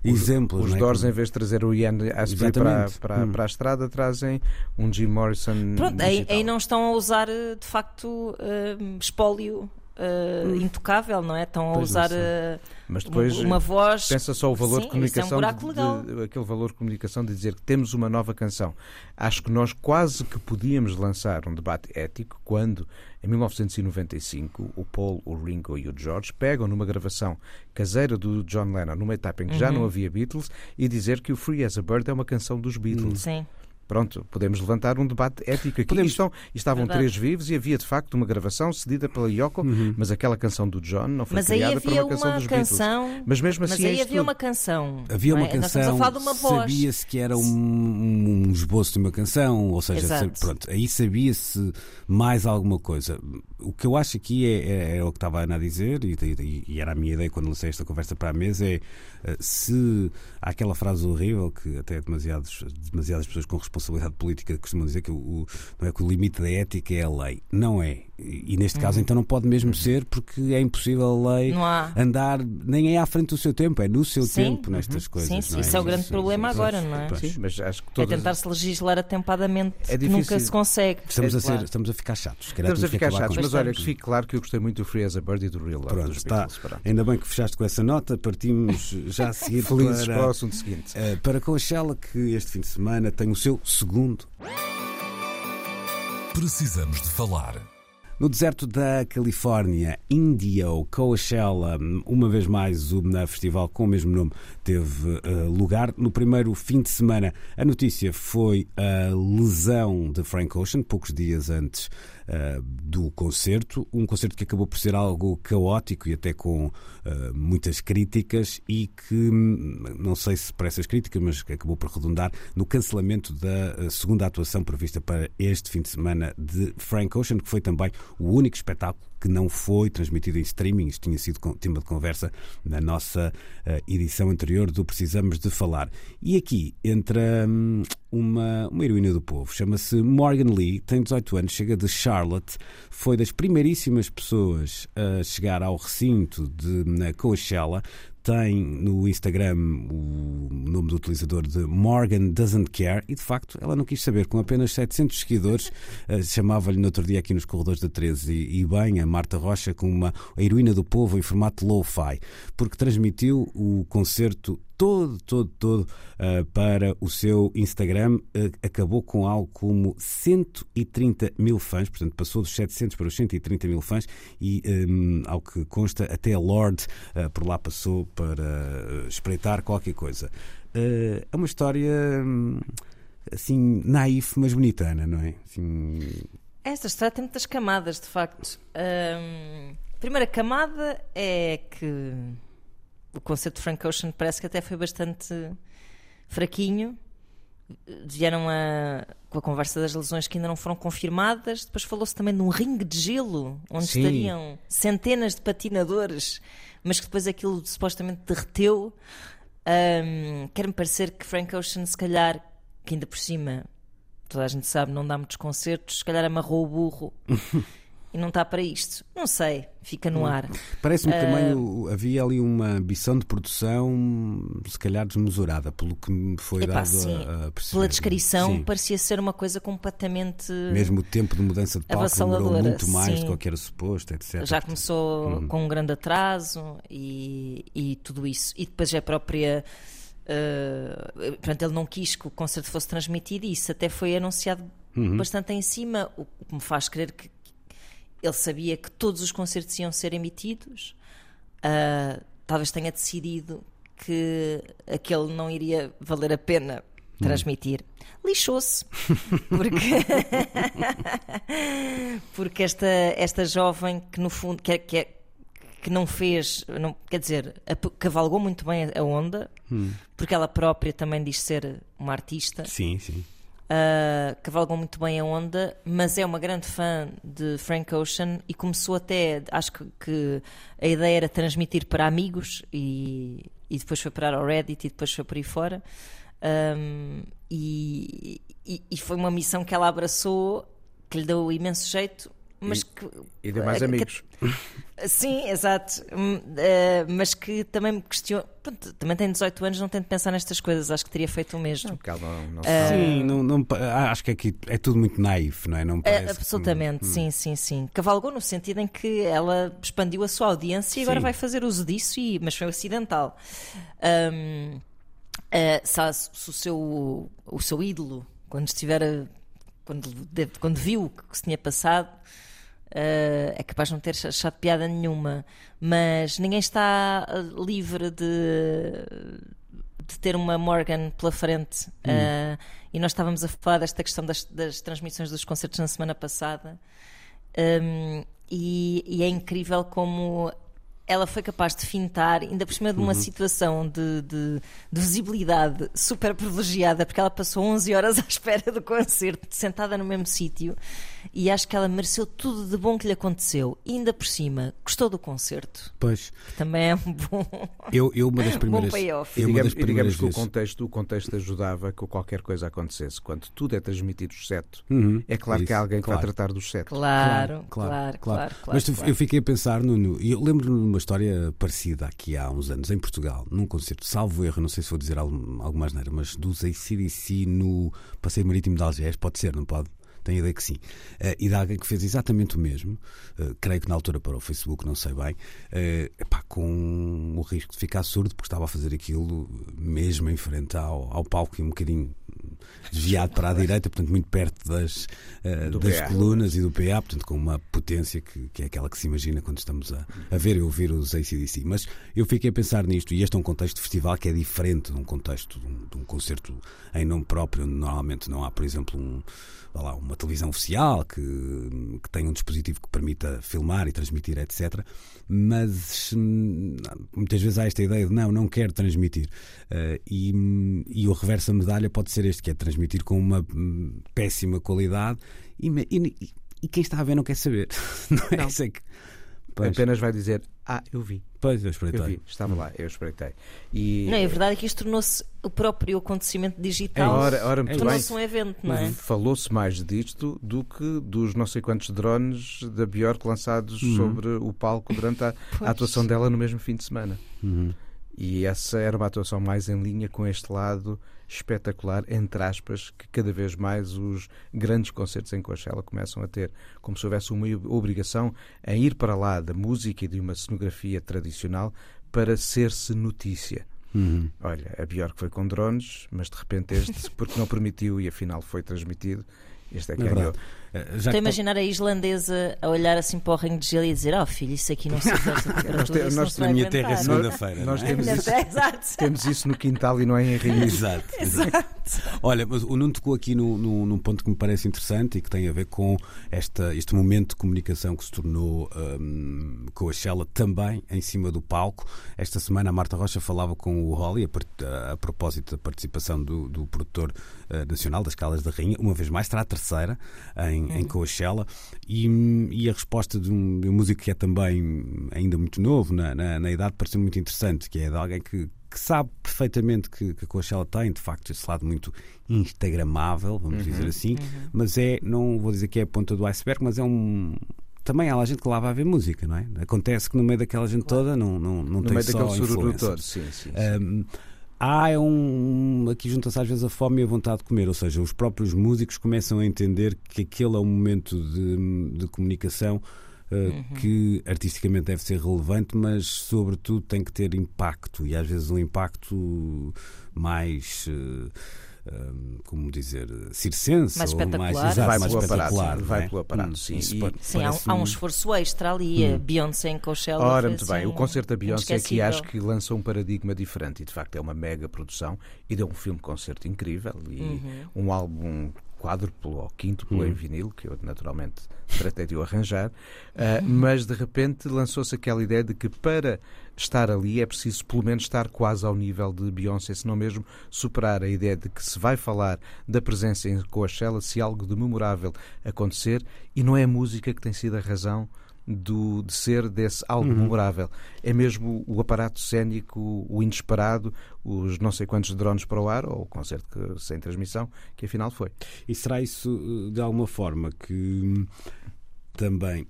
exemplos. Os, é? Doors, em vez de trazer o Ian Asprey para, para, hum. para, a estrada, trazem um Jim Morrison. Pronto, aí, aí, não estão a usar de facto uh, espólio uh, hum. intocável, não é? Estão a usar uh, mas depois uma voz. Pensa só o valor Sim, de comunicação, é um de, de, aquele valor de comunicação de dizer que temos uma nova canção. Acho que nós quase que podíamos lançar um debate ético quando, em 1995, o Paul, o Ringo e o George pegam numa gravação caseira do John Lennon, numa etapa em que uhum. já não havia Beatles, e dizer que o Free as a Bird é uma canção dos Beatles. Sim. Pronto, podemos levantar um debate ético aqui. Podemos... Estão, estavam Verdade. três vivos e havia de facto uma gravação cedida pela Yoko, uhum. mas aquela canção do John não foi mas criada para uma canção uma dos canção... Beatles. Mas mesmo assim. Mas aí é havia uma canção. Havia uma é? canção. Sabia-se que era um, um, esboço de uma canção, ou seja, Exato. pronto, aí sabia-se mais alguma coisa. O que eu acho aqui é, é, é o que estava a Ana a dizer, e, e, e, era a minha ideia quando lancei esta conversa para a mesa: é eh, se há aquela frase horrível que até demasiados, demasiadas pessoas com responsabilidade política costumam dizer que o, não é que o limite da ética é a lei. Não é. E neste caso, uhum. então, não pode mesmo ser, porque é impossível a lei andar, nem é à frente do seu tempo, é no seu sim. tempo nestas uhum. coisas. Sim, sim. É? Isso é o grande sim, problema sim, agora, não é? Sim, mas acho que todas... É tentar-se legislar atempadamente, é que nunca se consegue. Estamos, é a, ser, estamos a ficar chatos. Estamos a ficar chatos, mas olha, que fique claro que eu gostei muito do Free as a Bird e do Real Love Pronto, dos está. Ainda bem que fechaste com essa nota, partimos já a seguir Felizes para, para o assunto seguinte. Uh, para Coachella, que este fim de semana tem o seu segundo. Precisamos de falar. No deserto da Califórnia, Indio Coachella, uma vez mais o festival com o mesmo nome teve uh, lugar. No primeiro fim de semana, a notícia foi a lesão de Frank Ocean, poucos dias antes uh, do concerto. Um concerto que acabou por ser algo caótico e até com uh, muitas críticas e que, hum, não sei se por essas críticas, mas acabou por redundar no cancelamento da segunda atuação prevista para este fim de semana de Frank Ocean, que foi também o único espetáculo que não foi transmitido em streaming. Isto tinha sido tema de conversa na nossa uh, edição anterior do Precisamos de Falar. E aqui entra um, uma, uma heroína do povo, chama-se Morgan Lee, tem 18 anos, chega de Charlotte, foi das primeiríssimas pessoas a chegar ao recinto de na Coachella, tem no Instagram o nome do utilizador de Morgan Doesn't Care e de facto ela não quis saber. Com apenas 700 seguidores, uh, chamava-lhe no outro dia aqui nos corredores da 13 e, e, bem a Marta Rocha como uma heroína do povo em formato low-fi, porque transmitiu o concerto todo, todo, todo uh, para o seu Instagram. Uh, acabou com algo como 130 mil fãs, portanto passou dos 700 para os 130 mil fãs e, um, ao que consta, até Lorde uh, por lá passou para espreitar qualquer coisa. é uma história hum, assim naif, mas bonitana, não é? Assim... Esta história tem muitas camadas, de facto. Um, a primeira camada é que o concerto de Frank Ocean parece que até foi bastante fraquinho. vieram a, com a conversa das lesões que ainda não foram confirmadas. Depois falou-se também de um ringue de gelo, onde Sim. estariam centenas de patinadores, mas que depois aquilo supostamente derreteu. Ahm, Quer-me parecer que Frank Ocean, se calhar, que ainda por cima, toda a gente sabe, não dá muitos concertos, se calhar amarrou o burro. E não está para isto. Não sei, fica no ar. Parece-me que também Ah, o- havia ali uma ambição de produção, se calhar desmesurada, pelo que me foi Epá, dado sim, a, a perceber. Pela descrição, Sim. parecia ser uma coisa completamente. Mesmo o tempo de mudança de palco demorou muito mais sim. do que era suposto, etc. Já começou Uhum. com um grande atraso e, e tudo isso. E depois a própria. Uh, portanto, ele não quis que o concerto fosse transmitido e isso até foi anunciado Uhum. bastante em cima, o que me faz crer que ele sabia que todos os concertos iam ser emitidos. Uh, talvez tenha decidido que aquele não iria valer a pena transmitir. Lixou-se, porque, porque esta, esta jovem que no fundo que, é- que, é- que não fez, não, quer dizer, ap- cavalgou muito bem a onda, porque ela própria também diz ser uma artista. Sim, sim. Uh, cavalgou muito bem a onda, mas é uma grande fã de Frank Ocean e começou até, acho que, que a ideia era transmitir para amigos e, e depois foi parar ao Reddit e depois foi por aí fora. Um, e, e- e foi uma missão que ela abraçou, que lhe deu imenso jeito, mas que. E deu mais que- amigos. Sim, exato. Hum, eh, mas que também me questiona. Também tem 18 anos, não tem de pensar nestas coisas, acho que teria feito o mesmo. Não, não Ah, sabe. Sim, não, não, ah, acho que aqui é tudo muito naif, não é? Não É, parece que- absolutamente, sim, sim, sim. Cavalgou no sentido em que ela expandiu a sua audiência e agora Sim. vai fazer uso disso, e, mas foi acidental. Hum, eh, se, se o, seu, o seu ídolo, quando estiver. a- Quando, quando viu o que se tinha passado, eh, é capaz de não ter achado piada nenhuma, mas ninguém está eh, livre de, de ter uma Morgan pela frente. Eh, e nós estávamos a falar desta questão das, das transmissões dos concertos na semana passada. Um, e, e é incrível como ela foi capaz de fintar, ainda por cima de uma situação de, de- de visibilidade super privilegiada, porque ela passou 11 horas à espera do concerto, sentada no mesmo sítio, e acho que ela mereceu tudo de bom que lhe aconteceu. E ainda por cima, gostou do concerto, Pois, que também é um bom. eu, eu uma das primeiras. payoff. E eu digamos, das digamos que o contexto, o contexto ajudava que qualquer coisa acontecesse. Quando tudo é transmitido exceto, Uhum, é claro que isso, há alguém que claro. vai tratar dos sete. Claro, claro, claro. claro, Mas tu- claro. eu fiquei a pensar, Nuno, e eu lembro-me uma história parecida aqui há uns anos, em Portugal, num concerto, salvo erro, não sei se vou dizer algo, algo mais neira, mas dos ACDC no Passeio Marítimo de Algés, pode ser, não pode? Tenho a ideia que sim. Eh, e de alguém que fez exatamente o mesmo, eh, creio que na altura para o Facebook, não sei bem, eh, epá, com o risco de ficar surdo, porque estava a fazer aquilo mesmo em frente ao, ao palco e um bocadinho desviado para a direita, portanto, muito perto das, Do das PA. colunas e do PA, portanto, com uma potência que, que é aquela que se imagina quando estamos a, a ver e ouvir os ACDC. Mas eu fiquei a pensar nisto, e este é um contexto de festival que é diferente de um contexto de um, de um concerto em nome próprio, onde normalmente não há, por exemplo, um, lá, uma televisão oficial que, que tenha um dispositivo que permita filmar e transmitir, etc. Mas hum, muitas vezes há esta ideia de não, não quero transmitir. Eh, e, e o reverso da medalha pode ser este, que é transmitir com uma hum, péssima qualidade e, e- e quem está a ver não quer saber. Não é? Não. Isso é que- Pois, Apenas vai dizer, ah, eu vi, pois, eu eu espreitei. vi, estava lá, eu espreitei. E Não, a verdade é que isto tornou-se o próprio acontecimento É, digital. ora, ora, bem. tornou-se um evento, não é? Falou-se mais disto do que dos não sei quantos drones da Bjork lançados Uhum. sobre o palco durante a, a atuação dela no mesmo fim de semana. Uhum. E essa era uma atuação mais em linha com este lado espetacular, entre aspas, que cada vez mais os grandes concertos em Coachella começam a ter, como se houvesse uma obrigação em ir para lá da música e de uma cenografia tradicional para ser-se notícia. Uhum. Olha, a Bjork foi com drones, mas de repente este, porque não permitiu e afinal foi transmitido, este é que É ganhou. Já Estou a que- imaginar a islandesa a olhar assim para o ringue de gelo e dizer: Oh filho, isso aqui não se faz te- nós não se na minha terra é aguentar." segunda-feira. Nós não é? temos Minha isso. Temos isso no quintal e não é em Rio. Exato. exato. Olha, mas o Nuno tocou aqui num, num- num ponto que me parece interessante e que tem a ver com esta, este momento de comunicação que se tornou hum, com a Shella também em cima do palco. Esta semana a Marta Rocha falava com o Holly a, a- a propósito da participação do, do produtor eh, nacional das Calas da Rainha. Uma vez mais, será a terceira em, em Coachella. E, e a resposta de um, de um músico que é também ainda muito novo na, na, na idade pareceu muito interessante, que é de alguém que, que sabe perfeitamente que, que a Coachella tem, de facto, esse lado muito instagramável, vamos dizer assim, mas é, não vou dizer que é a ponta do iceberg, mas é um. Também há lá gente que lá vai ver música, não é? Acontece que no meio daquela gente toda não, não, não No tem meio só daquele todo. Sim, sim. sim. Um, há é um. Aqui junta-se às vezes a fome e a vontade de comer, ou seja, os próprios músicos começam a entender que aquele é um momento de, de comunicação uh, que artisticamente deve ser relevante, mas sobretudo tem que ter impacto e às vezes um impacto mais. uh, um, como dizer, circense Mais ou espetacular. mais, exato, Vai mais pelo aparato, espetacular. vai é? pelo aparato, Hum, sim. E- Sim, há um, há um esforço extra ali. A Beyoncé em Coachella. Ora, muito bem. assim, O concerto da Beyoncé aqui inesquecível. acho que lança um paradigma diferente e de facto é uma mega produção e deu um filme-concerto incrível e Uhum. um álbum quádruplo ou quíntuplo Uhum. em vinil, que eu naturalmente tratei de o arranjar, ah, mas de repente lançou-se aquela ideia de que para estar ali é preciso pelo menos estar quase ao nível de Beyoncé, se não mesmo superar a ideia de que se vai falar da presença em Coachella se algo de memorável acontecer e não é a música que tem sido a razão do, de ser desse algo memorável. É mesmo o aparato cénico, o inesperado, os não sei quantos drones para o ar, ou o concerto que- sem transmissão, que afinal foi. E será isso uh, de alguma forma que hum, também,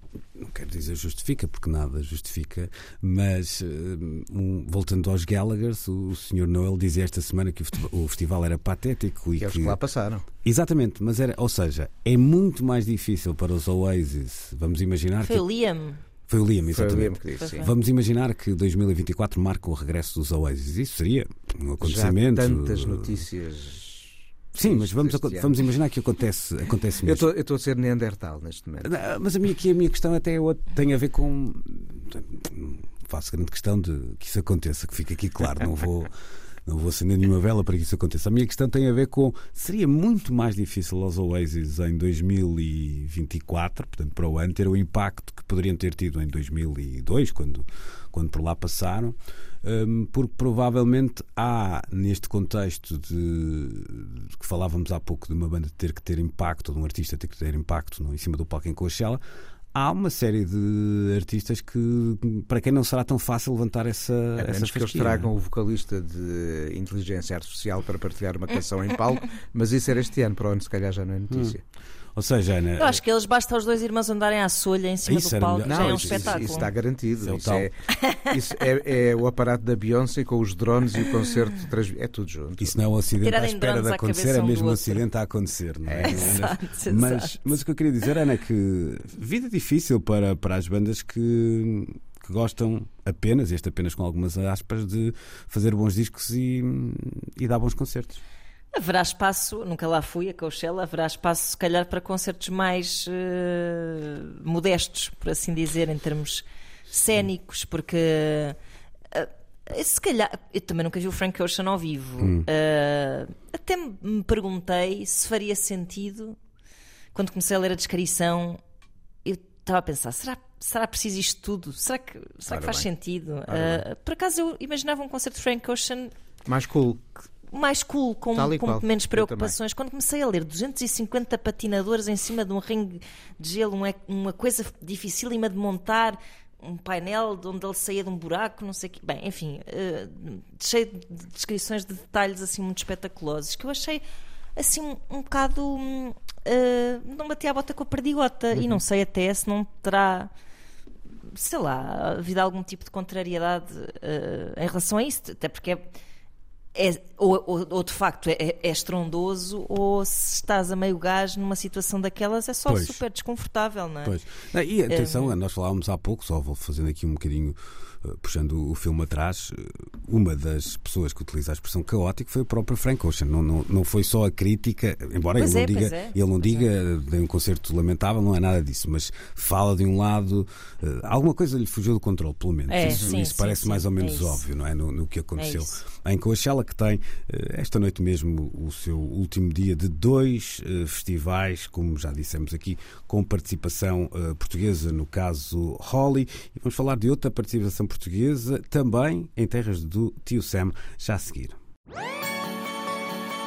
quero dizer justifica, porque nada justifica, mas hum, um, voltando aos Gallaghers, o, o Sr. Noel dizia esta semana que o o festival era patético e E é os que. que lá passaram. Exatamente, mas era, ou seja, é muito mais difícil para os Oasis. Vamos imaginar Foi que. o Liam. Foi o Liam, Foi o exatamente. Liam que disse, sim. Vamos imaginar que 2024 marca o regresso dos Oasis. Isso seria um Já acontecimento. tantas notícias. Sim, mas vamos, vamos imaginar que acontece, acontece Eu mesmo. estou- eu estou a ser Neandertal neste momento. Não, Mas a minha, aqui, a minha questão até é tem a ver com. Faço grande questão de que isso aconteça, que fique aqui claro, não vou. Não vou acender nenhuma vela para que isso aconteça. A minha questão tem a ver com. Seria muito mais difícil aos Oasis em 2024, portanto, para o ano, ter o impacto que poderiam ter tido em 2002, quando, quando por lá passaram, porque provavelmente há, neste contexto de, de que falávamos há pouco de uma banda ter que ter impacto, de um artista ter que ter impacto no, em cima do palco em Coachella, há uma série de artistas que, para quem não será tão fácil levantar essa, A essa menos que eles tragam o vocalista de inteligência artificial para partilhar uma canção em palco, mas isso era este ano, para o ano se calhar já não é notícia. Ou seja, Ana, Eu acho que eles basta os dois irmãos andarem à solha em cima Isso do palco. melhor. Já é um isso, espetáculo. Isso, está garantido. Isso é o Isso, é, isso é- é o aparato da Beyoncé com os drones e o concerto. trans- É tudo junto. Isso não é um acidente à Tirarem espera de à acontecer, é mesmo um acidente a acontecer. Não é? Exato, mas, exato. mas o que eu queria dizer, Ana, é que vida difícil para, para as bandas que, que gostam apenas, este apenas com algumas aspas, de fazer bons discos e, e dar bons concertos. Haverá espaço, nunca lá fui a Coachella, haverá espaço se calhar para concertos mais eh, modestos, por assim dizer, em termos cénicos, porque eh, se calhar, eu também nunca vi o Frank Ocean ao vivo. Eh, até me perguntei se faria sentido, quando comecei a ler a descrição, eu estava a pensar, será, será preciso isto tudo? Será que, será que faz bem. sentido? Eh, por acaso eu imaginava um concerto de Frank Ocean Mais cool. Mais cool, com, e com menos preocupações. Quando comecei a ler 250 patinadores em cima de um ringue de gelo, uma, uma coisa dificílima de montar, um painel de onde ele saía de um buraco, não sei o quê. Bem, enfim, eh, cheio de descrições de detalhes assim muito espetaculosos que eu achei assim um, um bocado. eh, não batia a bota com a perdigota e Uhum. não sei até se não terá sei lá, havido algum tipo de contrariedade eh, em relação a isso, até porque é, é- ou, ou- ou de facto é, é estrondoso, ou se estás a meio gás numa situação daquelas é só Pois. super desconfortável, não é? Pois. Não, e atenção, nós falávamos há pouco, só vou fazendo aqui um bocadinho, puxando o filme atrás, eh, uma das pessoas que utiliza a expressão caótico foi o próprio Frank Ocean. Não, não, não foi só a crítica, embora Pois ele, é, não diga, é, ele não pois diga de um concerto lamentável, não é nada disso, mas fala de um lado, eh, alguma coisa lhe fugiu do controle, pelo menos. É, isso sim, isso sim, parece sim, mais ou é menos óbvio, não é? No, no que aconteceu. Em Coachella, que tem eh, esta noite mesmo o seu último dia de dois eh, festivais, como já dissemos aqui, com participação eh, portuguesa, no caso Holly, e vamos falar de outra participação portuguesa também em terras do Tio Sam, já a seguir.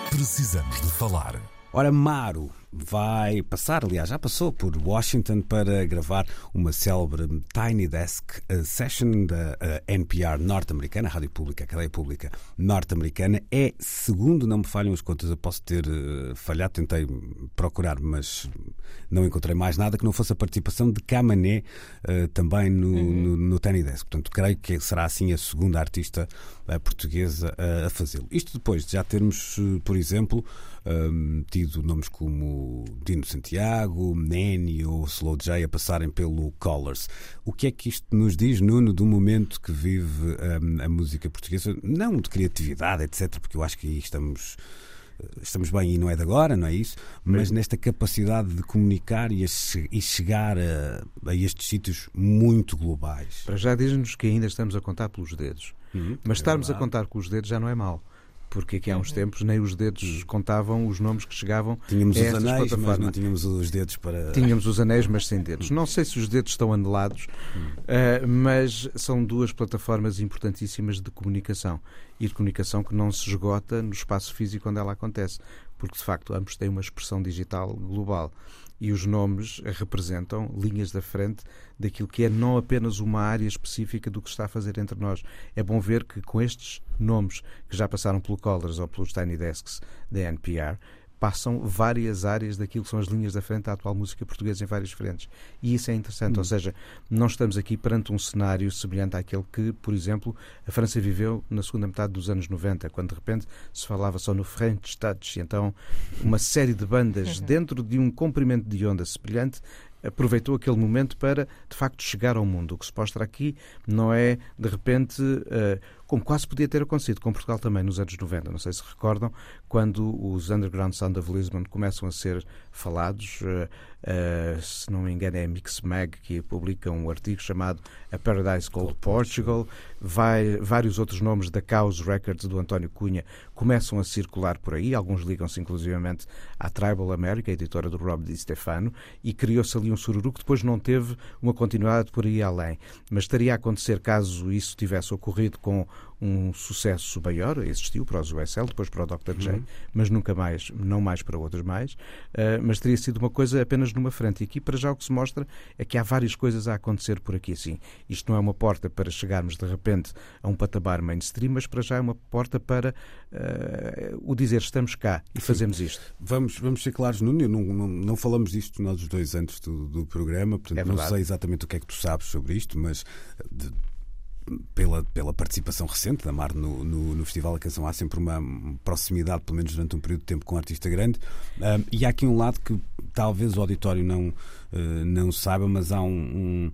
Precisamos de falar. Ora, Maro vai passar, aliás, já passou por Washington para gravar uma célebre Tiny Desk eh, Session da eh, NPR norte-americana, a Rádio Pública, cadeia pública norte-americana. É, segundo não me falham as contas, eu posso ter eh, falhado, tentei procurar, mas não encontrei mais nada que não fosse a participação de Camané também no, no, no Tiny Desk. Portanto, creio que será assim a segunda artista portuguesa a fazê-lo. Isto depois de já termos, por exemplo, um, tido nomes como Dino Santiago, Neni ou Slow J a passarem pelo Colors. O que é que isto nos diz, Nuno, do momento que vive um, a música portuguesa? Não de criatividade, etc., porque eu acho que aí estamos. Estamos bem e não é de agora, não é isso? Mas nesta capacidade de comunicar e, a e chegar a, a estes sítios muito globais. Para já diz-nos que ainda estamos a contar pelos dedos. Uhum, Mas é estarmos a verdade. contar com os dedos já não é mau. Porque aqui há uns tempos nem os dedos contavam os nomes que chegavam Tínhamos a os estas anéis, mas plataformas. não tínhamos os dedos para. Tínhamos os anéis, mas sem dedos. Não sei se os dedos estão anelados, eh, mas são duas plataformas importantíssimas de comunicação. E de comunicação que não se esgota no espaço físico onde ela acontece. Porque, de facto, ambos têm uma expressão digital global. E os nomes representam linhas da frente daquilo que é não apenas uma área específica do que está a fazer entre nós. É bom ver que com estes nomes que já passaram pelo Colors ou pelos Tiny Desks da NPR, passam várias áreas daquilo que são as linhas da frente da atual música portuguesa em várias frentes. E isso é interessante, ou seja, não estamos aqui perante um cenário semelhante àquele que, por exemplo, a França viveu na segunda metade dos anos 90, quando de repente se falava só no French Touch, e então uma série de bandas dentro de um comprimento de onda semelhante aproveitou aquele momento para, de facto, chegar ao mundo. O que se mostra aqui não é, de repente, eh, como quase podia ter acontecido com Portugal também nos anos 90. Não sei se recordam, quando os Underground Sound of Lisbon começam a ser falados, eh, eh, se não me engano é a Mix Mag que publica um artigo chamado A Paradise Called Portugal, vai, vários outros nomes da Chaos Records do António Cunha começam a circular por aí, alguns ligam-se inclusivamente à Tribal America, a editora do Rob Di Stefano, e criou-se ali um sururu que depois não teve uma continuidade por aí além. Mas estaria a acontecer caso isso tivesse ocorrido com um sucesso maior, existiu para os USL, depois para o Dr. J, mas nunca mais, não mais para outros mais, uh, mas teria sido uma coisa apenas numa frente. E aqui para já o que se mostra é que há várias coisas a acontecer por aqui assim. Isto não é uma porta para chegarmos de repente a um patamar mainstream, mas para já é uma porta para uh, o dizer estamos cá e fazemos isto. Vamos, vamos ser claros, Nuno, não, não, não falamos disto nós os dois antes do, do programa, portanto É não sei exatamente o que é que tu sabes sobre isto, mas de- pela, pela participação recente da Mar no, no, no Festival da Canção há sempre uma proximidade, pelo menos durante um período de tempo, com um artista grande. Um, e há aqui um lado que talvez o auditório não, uh, não saiba, mas há um, um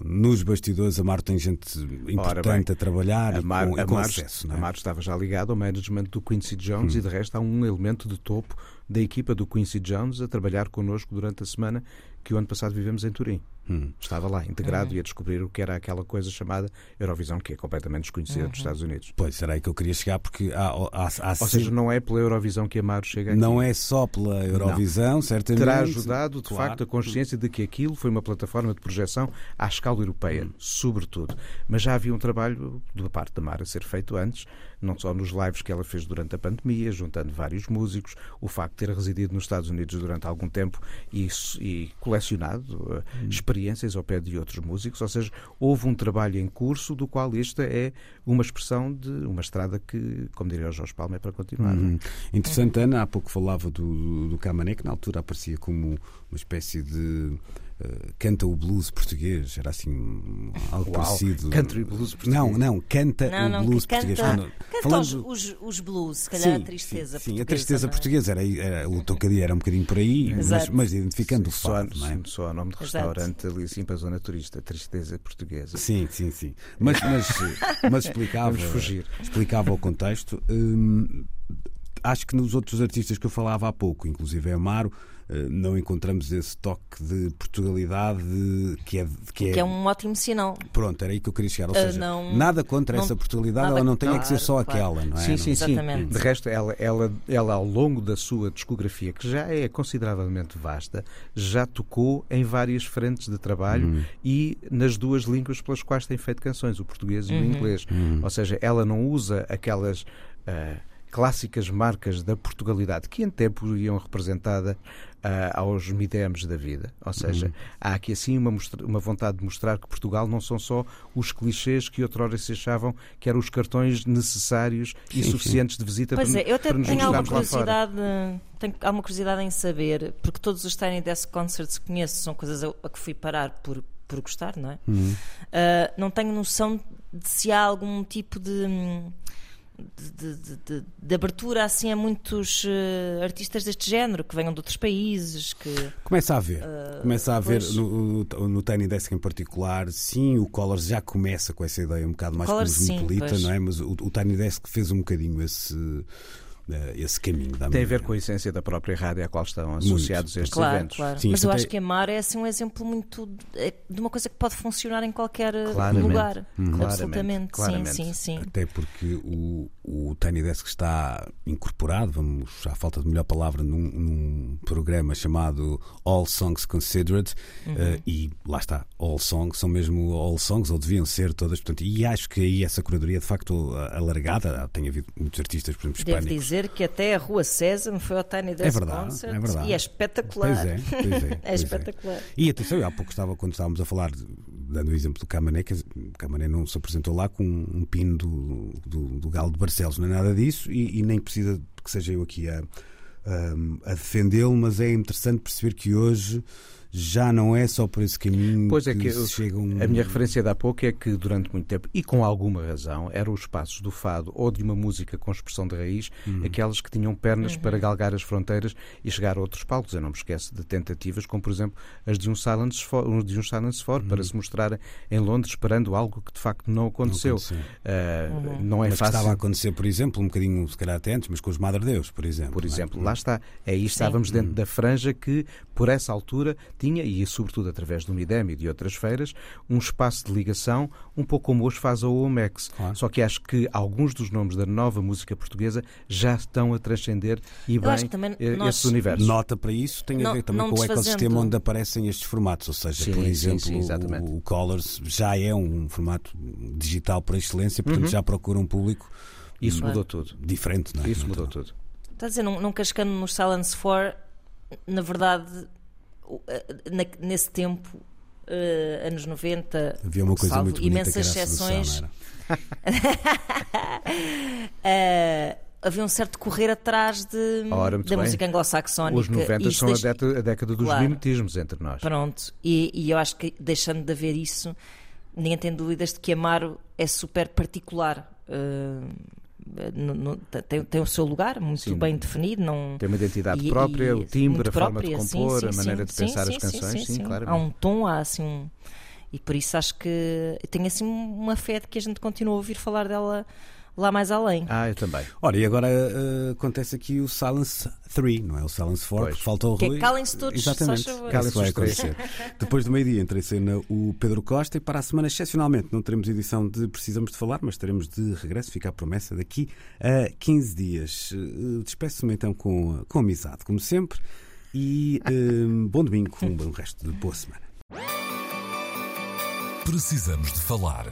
nos bastidores, a Mar tem gente importante a trabalhar a e Mar, com, a com Mar, acesso. não a é? Mar estava já ligada ao management do Quincy Jones Hum. e de resto há um elemento de topo da equipa do Quincy Jones a trabalhar connosco durante a semana que o ano passado vivemos em Turim. Hum. Estava lá, integrado e a descobrir o que era aquela coisa chamada Eurovisão, que é completamente desconhecida dos Estados Unidos. Pois, era aí que eu queria chegar, porque há, há, há Ou seja, não é pela Eurovisão que a Mar chega aqui. Não é só pela Eurovisão, certamente. terá ajudado, de Claro. facto, a consciência de que aquilo foi uma plataforma de projeção à escala europeia, sobretudo. Mas já havia um trabalho da parte da Mar a ser feito antes, não só nos lives que ela fez durante a pandemia, juntando vários músicos, o facto de ter residido nos Estados Unidos durante algum tempo e, e colecionado eh, experiências ao pé de outros músicos, ou seja, houve um trabalho em curso do qual esta é uma expressão de uma estrada que, como diria o Jorge Palma, é para continuar. Uhum. Interessante, Ana, há pouco falava do, do Camané, que na altura aparecia como uma espécie de canta o blues português, era assim algo Uau, parecido. country blues português. Não, não, canta Não, não, o blues canta, português. Quando- canta falando- os, os, blues, se calhar a tristeza sim, sim, portuguesa. a tristeza é? portuguesa era, era o tocadilho era um bocadinho por aí, mas, Exato. mas identificando o Só, fado, não é? só o nome de Exato. restaurante ali assim para a zona turista, Tristeza Portuguesa. Sim, sim, sim. Mas, mas, mas explicava, explicava o contexto. Hum, acho que nos outros artistas que eu falava há pouco, inclusive Amaro, eh, não encontramos esse toque de Portugalidade que é, que é, Que é um ótimo sinal. Pronto, era aí que eu queria chegar. Ou Ah, seja, não- nada contra não- essa Portugalidade, ela não tem é que ser claro, só claro. aquela, não é? Sim, Não- sim, sim. De resto, ela, ela, ela, ao longo da sua discografia, que já é consideravelmente vasta, já tocou em várias frentes de trabalho Uhum. e nas duas línguas pelas quais tem feito canções, o português e o Uhum. inglês. Uhum. Ou seja, ela não usa aquelas. ah, clássicas marcas da Portugalidade que em tempo iam representada aos midemes da vida. Ou seja, Uhum. há aqui assim uma, uma vontade de mostrar que Portugal não são só os clichês que outrora se achavam que eram os cartões necessários e Sim, suficientes de visita Pois para, é, eu até para nos tenho alguma mostrarmos lá fora. curiosidade, tenho alguma curiosidade em saber, porque todos os Tiny Desk Concerts que conheço são coisas a, a que fui parar por, por gostar, não é? Uhum. Ah, não tenho noção de se há algum tipo de. hum, De, de- de- de- abertura assim a muitos eh, artistas deste género que venham de outros países que Começa a ver. começa a ver pois. no, no Tiny Desk em particular. Sim, o Collars já começa com essa ideia um bocado mais Collars, sim, cosmopolita, pois. não é? Mas o, o Tiny Desk fez um bocadinho esse, esse caminho. dá-me Tem a ver com a essência da própria rádio à qual estão associados estes claro, eventos. claro. Sim, mas eu até- acho que Amar é assim um exemplo muito de, é de uma coisa que pode funcionar em qualquer eh, Claramente. lugar Claramente, absolutamente claramente. sim sim sim Até porque o, o Tiny Desk está incorporado, vamos, à falta de melhor palavra, num, num programa chamado All Songs Considered, Uhum. eh, e lá está, All Songs são mesmo All Songs, ou deviam ser todas, portanto, e acho que aí essa curadoria é de facto alargada. Tem havido muitos artistas, por exemplo, hispânicos. Dizer que até a Rua César foi ao Tiny Desk É verdade, Concert é verdade. e é espetacular. Pois é, pois é. É pois espetacular. E atenção, eu há pouco estava, quando estávamos a falar, dando o exemplo do Camané, que o Camané não se apresentou lá com um pino do, do, do Galo de Barcelos, não é nada disso, e, e nem precisa que seja eu aqui a, a, a defendê-lo, mas é interessante perceber que hoje já não é só por esse caminho Pois é que se eu- chega um... A minha referência de há pouco é que durante muito tempo, e com alguma razão, eram os espaços do fado ou de uma música com expressão de raiz, Uhum. aquelas que tinham pernas para galgar as fronteiras e chegar a outros palcos. Eu não me esqueço de tentativas como, por exemplo, as de um Silence For, de um Silence For para se mostrar em Londres esperando algo que de facto não aconteceu. Uhum. aconteceu. Ah, Não é Mas que fácil. estava a acontecer, por exemplo, um bocadinho, se calhar até antes, mas com os Madre Deus, por exemplo. Por não é? exemplo, lá está. Aí estávamos dentro Uhum. da franja que, por essa altura, tinha, e sobretudo através do Midem e de outras feiras, um espaço de ligação, um pouco como hoje faz a OMEX. Claro. Só que acho que alguns dos nomes da nova música portuguesa já estão a transcender e bem eh, nós- esses universos. Nota para isso tem a Não- ver também com o ecossistema onde aparecem estes formatos. Ou seja, Sim, por sim, exemplo, sim, exatamente. o, o Colors já é um formato digital por excelência, Uhum. portanto já procura um público Isso Claro. mudou tudo. diferente. Não é? Isso mudou Então, tudo. Está a dizer, não, não cascando nos Silence 4, na verdade, na- nesse tempo, eh, anos 90, Havia uma coisa salvo muito bonita imensas que era a exceções, era? eh, havia um certo correr atrás de, Ora, da bem. música anglo-saxónica. Os 90 E isso são a deixa- década, a década dos Claro. mimetismos entre nós. Pronto, e, e eu acho que deixando de haver isso, ninguém tem dúvidas de que Amaro é super particular. eh, no- no- tem, tem o seu lugar muito Sim. bem definido. Não, Tem uma identidade e- própria, e o timbre, a forma própria, de sim, compor, sim, a maneira sim, de sim, pensar sim, as canções. sim, sim. claramente. Há um tom, há assim um. E por isso acho que tenho assim uma fé de que a gente continua a ouvir falar dela lá mais além. Ah, eu também. Ora, e agora eh, acontece aqui o Silence 3, não é? O Silence 4, Pois. que falta o Que é Rui. calem-se todos, Exatamente. vai Calem-se três. acontecer. Depois do meio-dia entra em cena o Pedro Costa e para a semana, excepcionalmente, não teremos edição de Precisamos de Falar, mas teremos de regresso, fica a promessa, daqui a 15 dias. Eh, Despeço-me então com, com amizade, como sempre, e eh, bom domingo, um bom resto de boa semana. Precisamos de falar